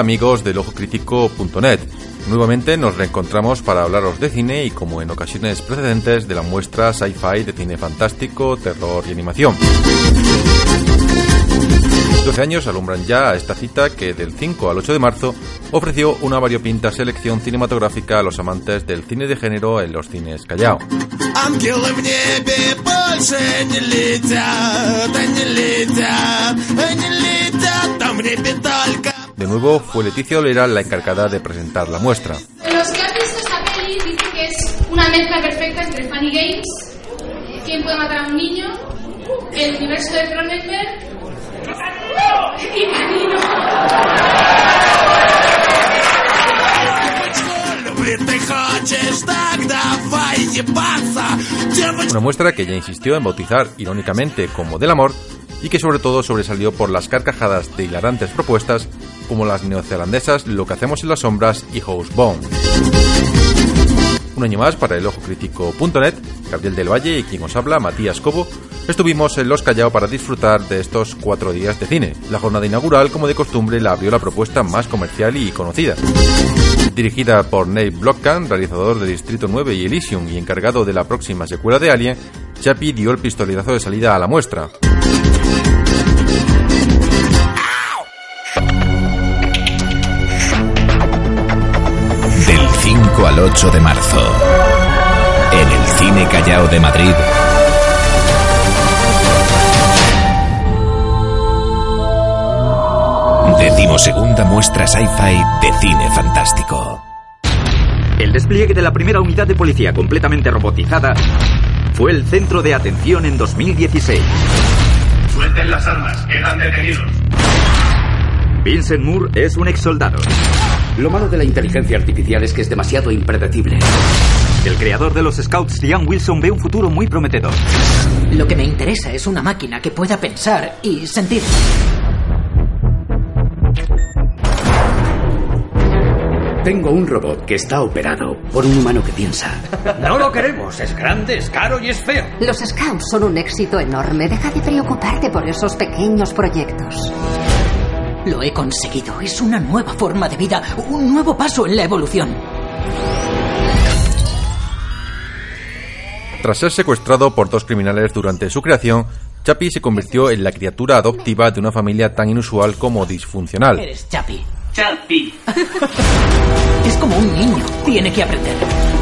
Amigos del ojocrítico.net. Nuevamente nos reencontramos para hablaros de cine y como en ocasiones precedentes de la muestra sci-fi de cine fantástico, terror y animación. 12 años alumbran ya a esta cita que del 5 al 8 de marzo ofreció una variopinta selección cinematográfica a los amantes del cine de género en los cines Callao. De nuevo fue Leticia Olera la encargada de presentar la muestra. Los que han visto esta peli dicen que es una mezcla perfecta entre Funny Games, ¿Quién puede matar a un niño? El universo de Cronenberg y Canino. Una muestra que ya insistió en bautizar irónicamente como del amor y que sobre todo sobresalió por las carcajadas de hilarantes propuestas como las neozelandesas Lo que hacemos en las sombras y Housebound. Un año más para el ojo crítico.net, Gabriel del Valle y quien os habla, Matías Cobo, estuvimos en Los Callao para disfrutar de estos cuatro días de cine. La jornada inaugural, como de costumbre, la abrió la propuesta más comercial y conocida. Dirigida por Nate Blockham, realizador de Distrito 9 y Elysium y encargado de la próxima secuela de Alien, Chappie dio el pistoletazo de salida a la muestra. 5 al 8 de marzo, en el Cine Callao de Madrid, segunda muestra sci-fi de cine fantástico. El despliegue de la primera unidad de policía completamente robotizada fue el centro de atención en 2016. Suelten las armas, quedan detenidos. Vincent Moore es un ex soldado. Lo malo de la inteligencia artificial es que es demasiado impredecible. El creador de los Scouts, Ian Wilson, ve un futuro muy prometedor. Lo que me interesa es una máquina que pueda pensar y sentir. Tengo un robot que está operado por un humano que piensa. No lo queremos. Es grande, es caro y es feo. Los Scouts son un éxito enorme. Deja de preocuparte por esos pequeños proyectos. Lo he conseguido. Es una nueva forma de vida, un nuevo paso en la evolución. Tras ser secuestrado por dos criminales durante su creación, Chappie se convirtió en la criatura adoptiva de una familia tan inusual como disfuncional. Eres Chappie. Chapi. Es como un niño. Tiene que aprender.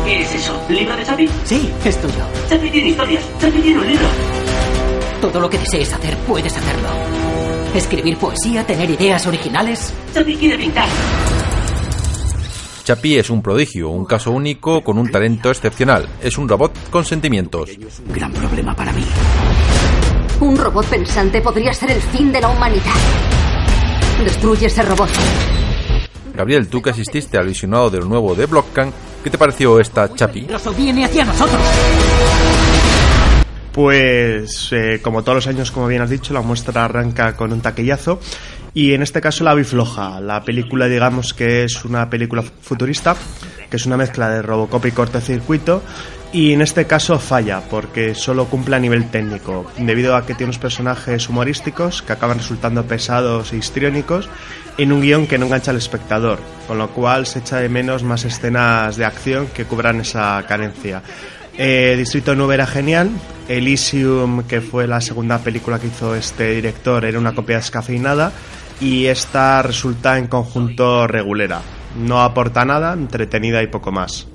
¿Qué es eso? ¿Libro de Chapi? Sí, es tuyo. Chapi tiene historias. Chapi tiene un libro. Todo lo que desees hacer, puedes hacerlo. Escribir poesía, tener ideas originales. Chapi quiere pintar. Chapi es un prodigio, un caso único con un talento excepcional. Es un robot con sentimientos. Gran problema para mí. Un robot pensante podría ser el fin de la humanidad. Destruye ese robot. Gabriel, tú que asististe al visionado del nuevo de Blockcan, ¿qué te pareció esta Chapi? viene hacia nosotros. Pues, eh, como todos los años, como bien has dicho, la muestra arranca con un taquillazo. Y en este caso la vi floja. La película, digamos que es una película futurista, que es una mezcla de Robocop y cortocircuito. Y en este caso falla, porque solo cumple a nivel técnico, debido a que tiene unos personajes humorísticos que acaban resultando pesados e histriónicos en un guion que no engancha al espectador, con lo cual se echa de menos más escenas de acción que cubran esa carencia. Eh, Distrito 9 era genial. Elysium, que fue la segunda película que hizo este director, era una copia descafeinada. Y esta resulta en conjunto regulera. No aporta nada, entretenida y poco más.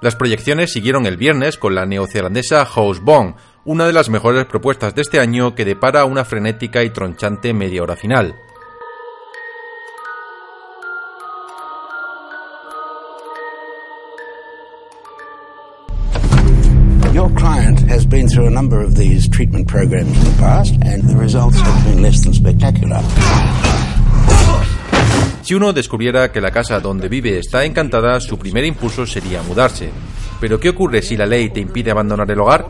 Las proyecciones siguieron el viernes con la neozelandesa Housebound, una de las mejores propuestas de este año que depara una frenética y tronchante media hora final. Has been through a number of these treatment programs in the past, and the results have been less than spectacular. Si uno descubriera que la casa donde vive está encantada, su primer impulso sería mudarse. Pero ¿qué ocurre si la ley te impide abandonar el hogar?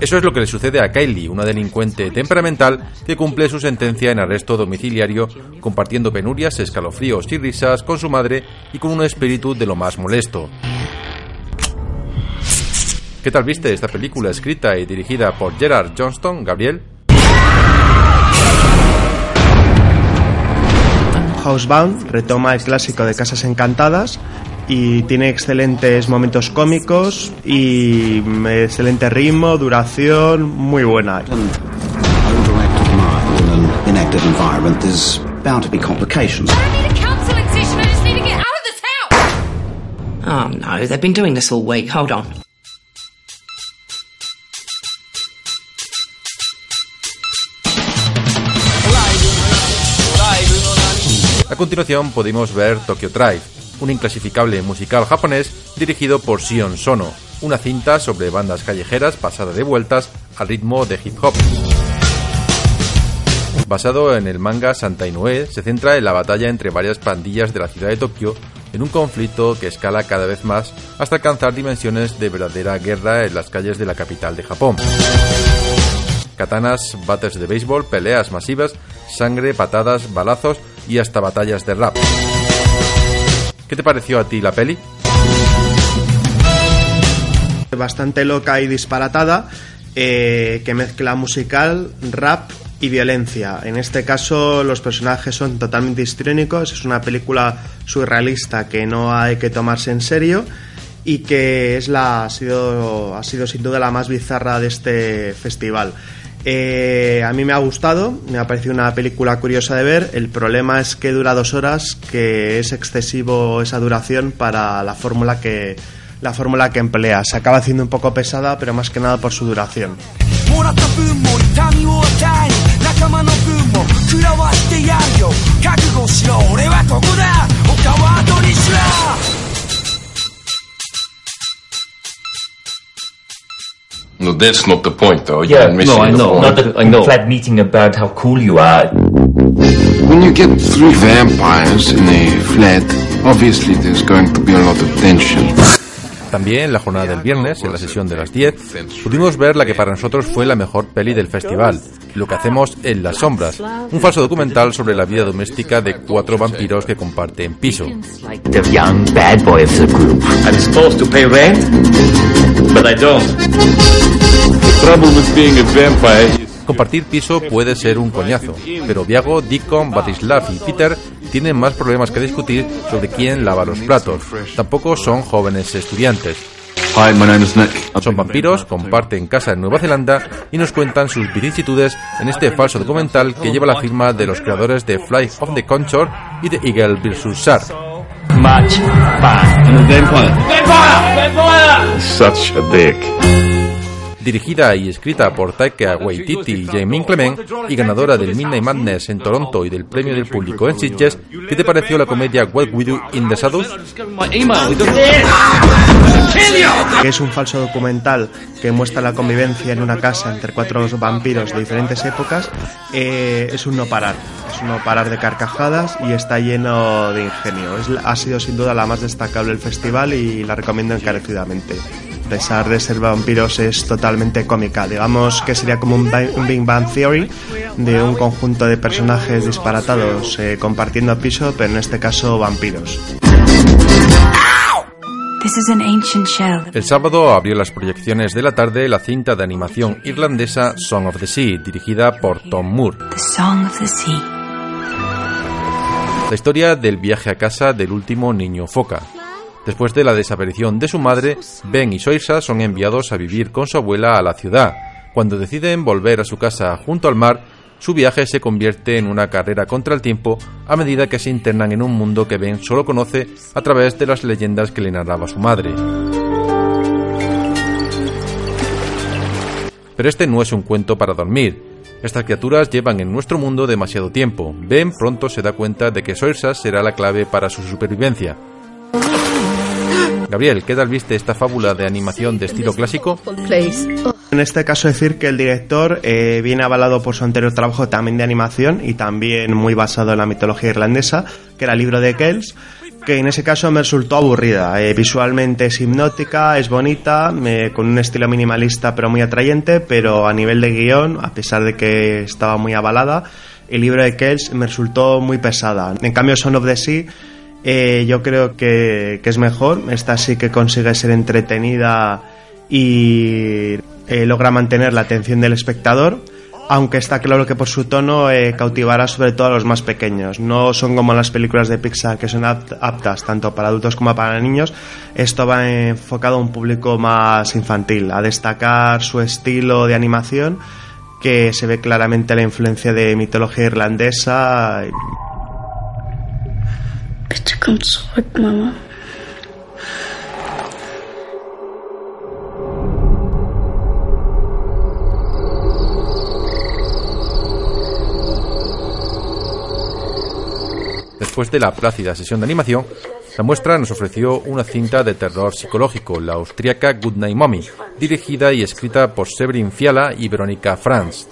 Eso es lo que le sucede a Kylie, una delincuente temperamental que cumple su sentencia en arresto domiciliario, compartiendo penurias, escalofríos y risas con su madre y con un espíritu de lo más molesto. ¿Qué tal viste esta película escrita y dirigida por Gerard Johnston, Gabriel? Housebound retoma el clásico de Casas Encantadas y tiene excelentes momentos cómicos y mm, excelente ritmo, duración, muy buena. Oh no, they've been doing this all week. Hold on. Continuación pudimos ver Tokyo Drive, un inclasificable musical japonés dirigido por Sion Sono, una cinta sobre bandas callejeras pasada de vueltas al ritmo de hip hop. Basado en el manga Santa Inoue, se centra en la batalla entre varias pandillas de la ciudad de Tokio en un conflicto que escala cada vez más hasta alcanzar dimensiones de verdadera guerra en las calles de la capital de Japón. Katanas, bates de béisbol, peleas masivas, sangre, patadas, balazos y hasta batallas de rap. ¿Qué te pareció a ti la peli? Bastante loca y disparatada, eh, que mezcla musical, rap y violencia. En este caso los personajes son totalmente histriónicos, es una película surrealista que no hay que tomarse en serio y que es la, ha, sido, ha sido sin duda la más bizarra de este festival. Eh, a mí me ha gustado, me ha parecido una película curiosa de ver. El problema es que dura dos horas, que es excesivo esa duración para la fórmula que la fórmula que emplea. Se acaba haciendo un poco pesada, pero más que nada por su duración. That's not the point, though. Yeah, You're missing no, I the know. point. Not a, I know. flat meeting about how cool you are. When you get three vampires in a flat, obviously there's going to be a lot of tension. También la jornada del viernes, en la sesión de las 10, pudimos ver la que para nosotros fue la mejor peli del festival, Lo que hacemos en las sombras, un falso documental sobre la vida doméstica de cuatro vampiros que comparten piso. Compartir piso puede ser un coñazo, pero Diago, Deacon, Batislav y Peter tienen más problemas que discutir sobre quién lava los platos. Tampoco son jóvenes estudiantes. Hi, my name is Nick. Son vampiros, comparten casa en Nueva Zelanda y nos cuentan sus vicisitudes en este falso documental que lleva la firma de los creadores de Fly of the Conchor y de Eagle vs. Shark. Such a dick. Dirigida y escrita por Taika Waititi y Jamie Clement y ganadora del Midnight Madness en Toronto y del premio del público en Sitges, ¿qué te pareció la comedia What We Do in the Shadows? que es un falso documental que muestra la convivencia en una casa entre cuatro vampiros de diferentes épocas, eh, es un no parar. Es un no parar de carcajadas y está lleno de ingenio. Es, ha sido sin duda la más destacable del festival y la recomiendo encarecidamente. A pesar de ser vampiros es totalmente cómica. Digamos que sería como un, Bi- un Big Bang Theory de un conjunto de personajes disparatados eh, compartiendo piso, pero en este caso vampiros. This is an ancient shell. El sábado abrió las proyecciones de la tarde la cinta de animación irlandesa Song of the Sea, dirigida por Tom Moore. The song of the sea. La historia del viaje a casa del último niño foca. Después de la desaparición de su madre, Ben y Soisa son enviados a vivir con su abuela a la ciudad. Cuando deciden volver a su casa junto al mar, su viaje se convierte en una carrera contra el tiempo a medida que se internan en un mundo que Ben solo conoce a través de las leyendas que le narraba su madre. Pero este no es un cuento para dormir. Estas criaturas llevan en nuestro mundo demasiado tiempo. Ben pronto se da cuenta de que Soirsa será la clave para su supervivencia. Gabriel, ¿qué tal viste esta fábula de animación de estilo clásico? En este caso decir que el director eh, viene avalado por su anterior trabajo también de animación y también muy basado en la mitología irlandesa, que era el libro de Kells, que en ese caso me resultó aburrida. Eh, visualmente es hipnótica, es bonita, me- con un estilo minimalista pero muy atrayente, pero a nivel de guion, a pesar de que estaba muy avalada, el libro de Kells me resultó muy pesada. En cambio, Son of the Sea eh, yo creo que, que es mejor. Esta sí que consigue ser entretenida y eh, logra mantener la atención del espectador aunque está claro que por su tono eh, cautivará sobre todo a los más pequeños. No son como las películas de Pixar que son aptas tanto para adultos como para niños. Esto va enfocado a un público más infantil, a destacar su estilo de animación que se ve claramente la influencia de mitología irlandesa. Después de la plácida sesión de animación, la muestra nos ofreció una cinta de terror psicológico, la austríaca Goodnight Mommy, dirigida y escrita por Severin Fiala y Verónica Franz.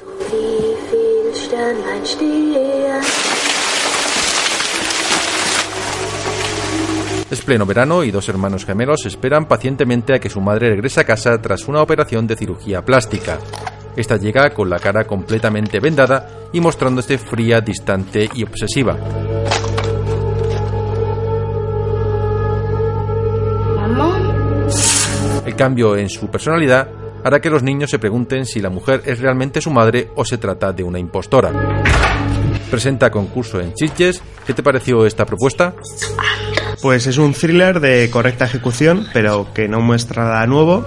Es pleno verano y dos hermanos gemelos esperan pacientemente a que su madre regrese a casa tras una operación de cirugía plástica. Esta llega con la cara completamente vendada y mostrándose fría, distante y obsesiva. El cambio en su personalidad hará que los niños se pregunten si la mujer es realmente su madre o se trata de una impostora. Presenta concurso en Chiches. ¿Qué te pareció esta propuesta? Pues es un thriller de correcta ejecución, pero que no muestra nada nuevo,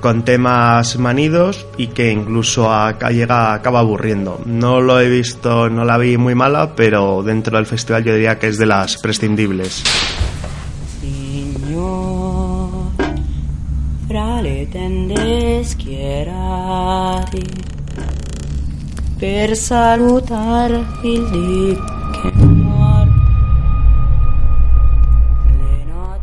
con temas manidos y que incluso llega, acaba aburriendo. No lo he visto, no la vi muy mala, pero dentro del festival yo diría que es de las prescindibles.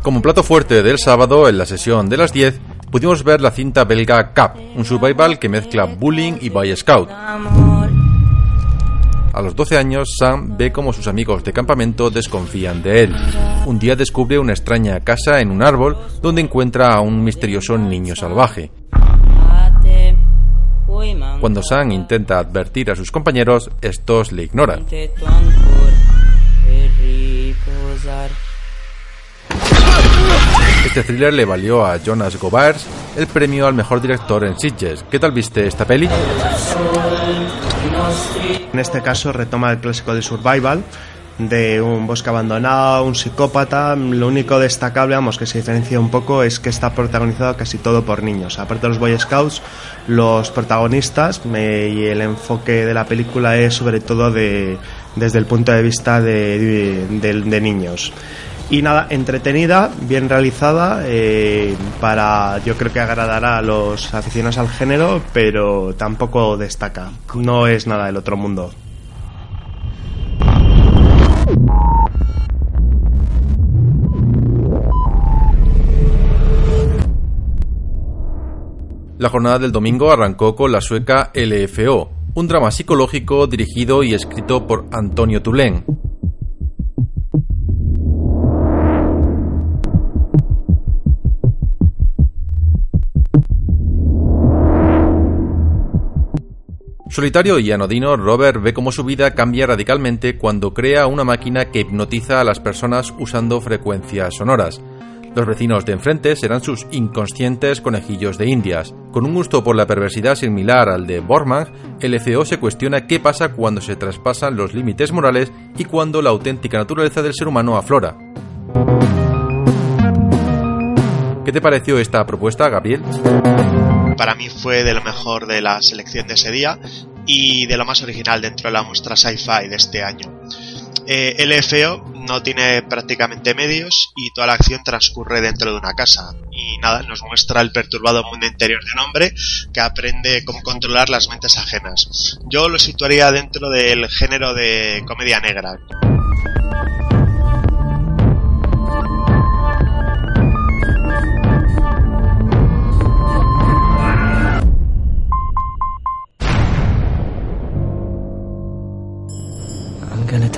Como plato fuerte del sábado, en la sesión de las 10, pudimos ver la cinta belga Cap, un survival que mezcla bullying y Boy Scout. A los 12 años, Sam ve como sus amigos de campamento desconfían de él. Un día descubre una extraña casa en un árbol donde encuentra a un misterioso niño salvaje. Cuando Sam intenta advertir a sus compañeros, estos le ignoran. Este thriller le valió a Jonas Gobars el premio al mejor director en Sitges. ¿Qué tal viste esta peli? En este caso retoma el clásico de Survival, de un bosque abandonado, un psicópata. Lo único destacable, vamos, que se diferencia un poco es que está protagonizado casi todo por niños. Aparte de los Boy Scouts, los protagonistas y el enfoque de la película es sobre todo de, desde el punto de vista de, de niños. Y nada, entretenida, bien realizada, eh, para yo creo que agradará a los aficionados al género, pero tampoco destaca. No es nada del otro mundo. La jornada del domingo arrancó con la sueca LFO, un drama psicológico dirigido y escrito por Antonio Tulén. Solitario y anodino, Robert ve cómo su vida cambia radicalmente cuando crea una máquina que hipnotiza a las personas usando frecuencias sonoras. Los vecinos de enfrente serán sus inconscientes conejillos de indias. Con un gusto por la perversidad similar al de Bormann, el FO se cuestiona qué pasa cuando se traspasan los límites morales y cuando la auténtica naturaleza del ser humano aflora. ¿Qué te pareció esta propuesta, Gabriel? Para mí fue de lo mejor de la selección de ese día y de lo más original dentro de la muestra sci-fi de este año. Eh, LFO no tiene prácticamente medios y toda la acción transcurre dentro de una casa. Y nada, nos muestra el perturbado mundo interior de un hombre que aprende cómo controlar las mentes ajenas. Yo lo situaría dentro del género de comedia negra.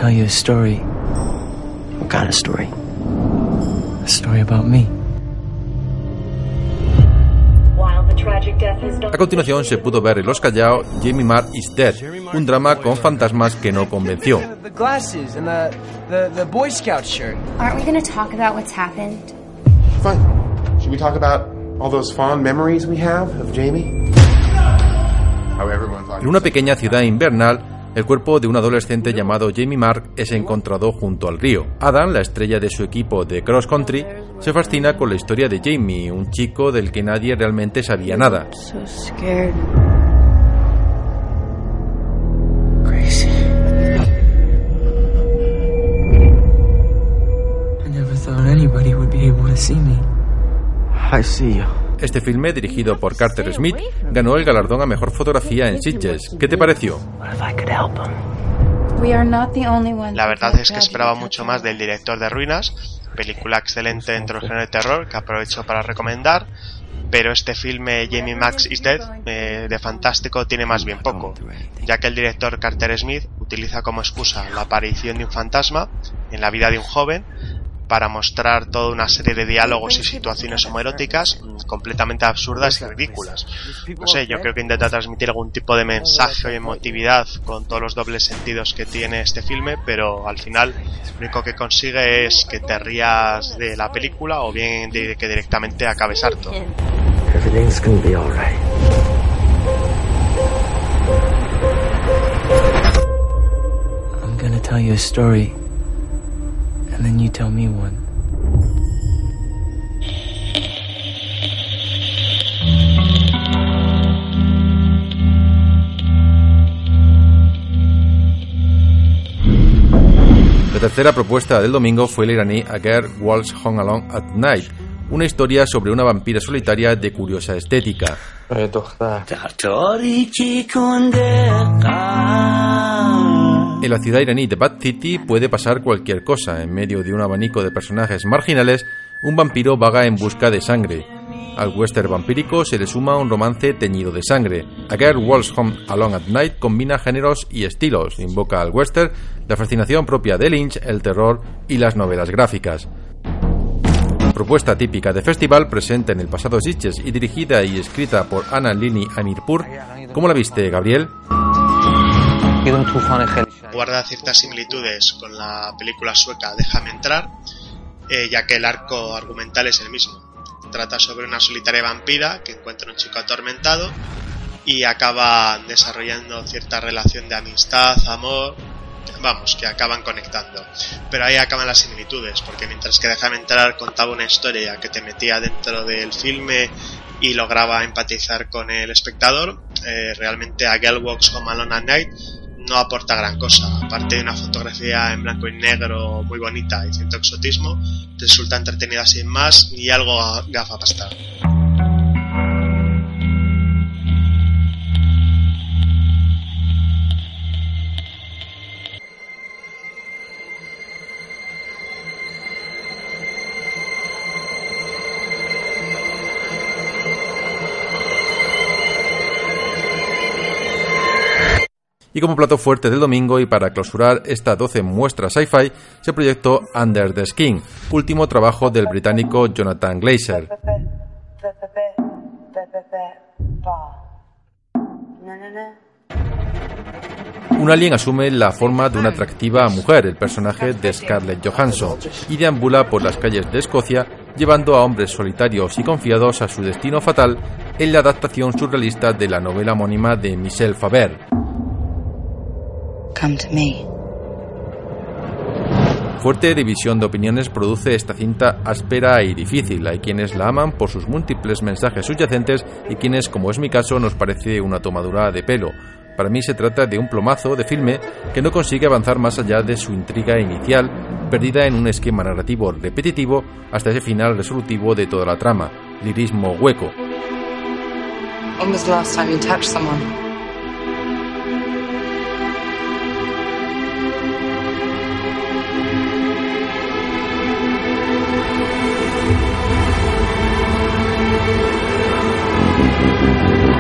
Tell you a story. What kind of story? A story about me. A continuación se pudo ver en Los Callao Jamie Marr is Dead, un drama con fantasmas que no convenció. The glasses and the, the, the Boy Scout shirt. Aren't we going to talk about what's happened? Fine. Should we talk about All those fond memories we have of Jamie. En una pequeña ciudad invernal, el cuerpo de un adolescente llamado Jamie Mark es encontrado junto al río. Adam, la estrella de su equipo de cross country, se fascina con la historia de Jamie, un chico del que nadie realmente sabía nada. Este filme, dirigido por Carter Smith, ganó el galardón a mejor fotografía en Sitges. ¿Qué te pareció? La verdad es que esperaba mucho más del director de Ruinas, película excelente dentro del género de terror que aprovecho para recomendar, pero este filme Jamie Max is Dead eh, de fantástico tiene más bien poco, ya que el director Carter Smith utiliza como excusa la aparición de un fantasma en la vida de un joven para mostrar toda una serie de diálogos y situaciones homoeróticas mm, completamente absurdas y ridículas. No sé, yo creo que intenta transmitir algún tipo de mensaje o emotividad con todos los dobles sentidos que tiene este filme, pero al final lo único que consigue es que te rías de la película o bien de que directamente acabes harto. I'm gonna tell you a story. And then you tell me one. La tercera propuesta del domingo fue el iraní A Girl Walks Home Alone at Night, una historia sobre una vampira solitaria de curiosa estética. En la ciudad iraní de Bad City puede pasar cualquier cosa. En medio de un abanico de personajes marginales, un vampiro vaga en busca de sangre. Al western vampírico se le suma un romance teñido de sangre. A Girl Walks Home Alone at Night combina géneros y estilos, invoca al western, la fascinación propia de Lynch, el terror y las novelas gráficas. Propuesta típica de festival presente en el pasado Sitges y dirigida y escrita por Anna Lini Amirpur. ¿Cómo la viste, Gabriel? Guarda ciertas similitudes con la película sueca Déjame entrar, eh, ya que el arco argumental es el mismo. Trata sobre una solitaria vampira que encuentra un chico atormentado y acaba desarrollando cierta relación de amistad, amor, vamos, que acaban conectando. Pero ahí acaban las similitudes, porque mientras que Déjame entrar contaba una historia que te metía dentro del filme y lograba empatizar con el espectador, eh, realmente a Girl Walks Home Alone at Night no aporta gran cosa. Aparte de una fotografía en blanco y negro muy bonita y cierto exotismo, resulta entretenida sin más y algo gafapasta. Como plato fuerte del domingo y para clausurar esta 12 muestras sci-fi, se proyectó Under the Skin, último trabajo del británico Jonathan Glazer. Un alien asume la forma de una atractiva mujer, el personaje de Scarlett Johansson, y deambula por las calles de Escocia llevando a hombres solitarios y confiados a su destino fatal en la adaptación surrealista de la novela homónima de Michel Faber. Fuerte división de opiniones produce esta cinta áspera y difícil. Hay quienes la aman por sus múltiples mensajes subyacentes y quienes, como es mi caso, nos parece una tomadura de pelo. Para mí se trata de un plomazo de filme que no consigue avanzar más allá de su intriga inicial, perdida en un esquema narrativo repetitivo hasta ese final resolutivo de toda la trama, lirismo hueco.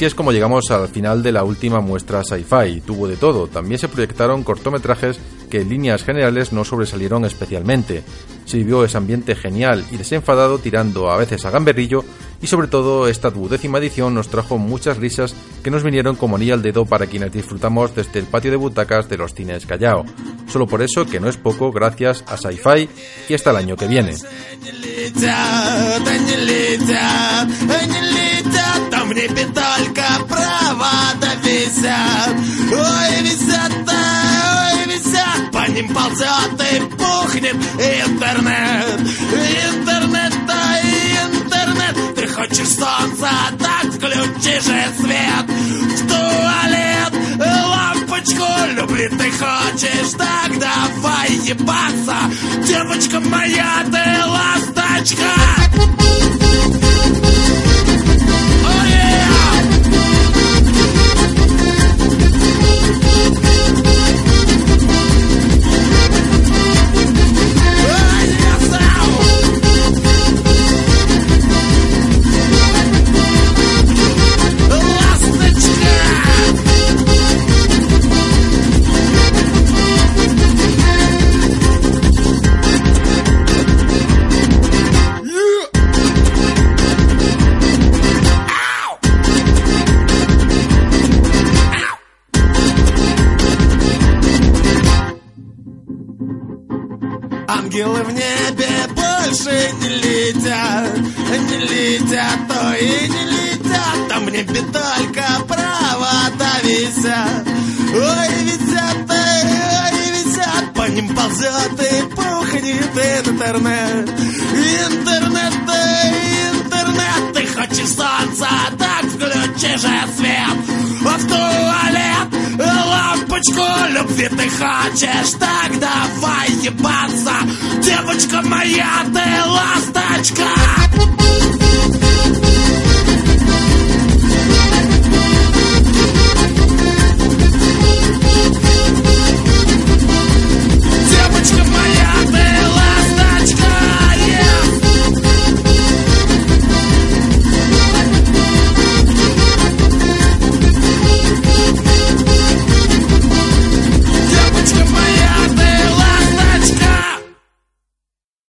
así es como llegamos al final de la última muestra sci-fi. Tuvo de todo. También se proyectaron cortometrajes que en líneas generales no sobresalieron especialmente. Se vivió ese ambiente genial y desenfadado tirando a veces a gamberrillo y sobre todo esta duodécima edición nos trajo muchas risas que nos vinieron como anillo al dedo para quienes disfrutamos desde el patio de butacas de los cines Callao. Solo por eso, que no es poco, gracias a Sci-Fi y hasta el año que viene. Мне только провода висят, ой, висят, ой, висят, по ним ползет и пухнет интернет, интернет, да интернет, ты хочешь солнца, так включи же свет, в туалет лампочку любит ты хочешь, так давай ебаться, девочка моя, ты ласточка. Oh, Интернет, интернет, ты хочешь солнца, так включи же свет. А в туалет лампочку любви ты хочешь, так давай ебаться. Девочка моя, ты ласточка.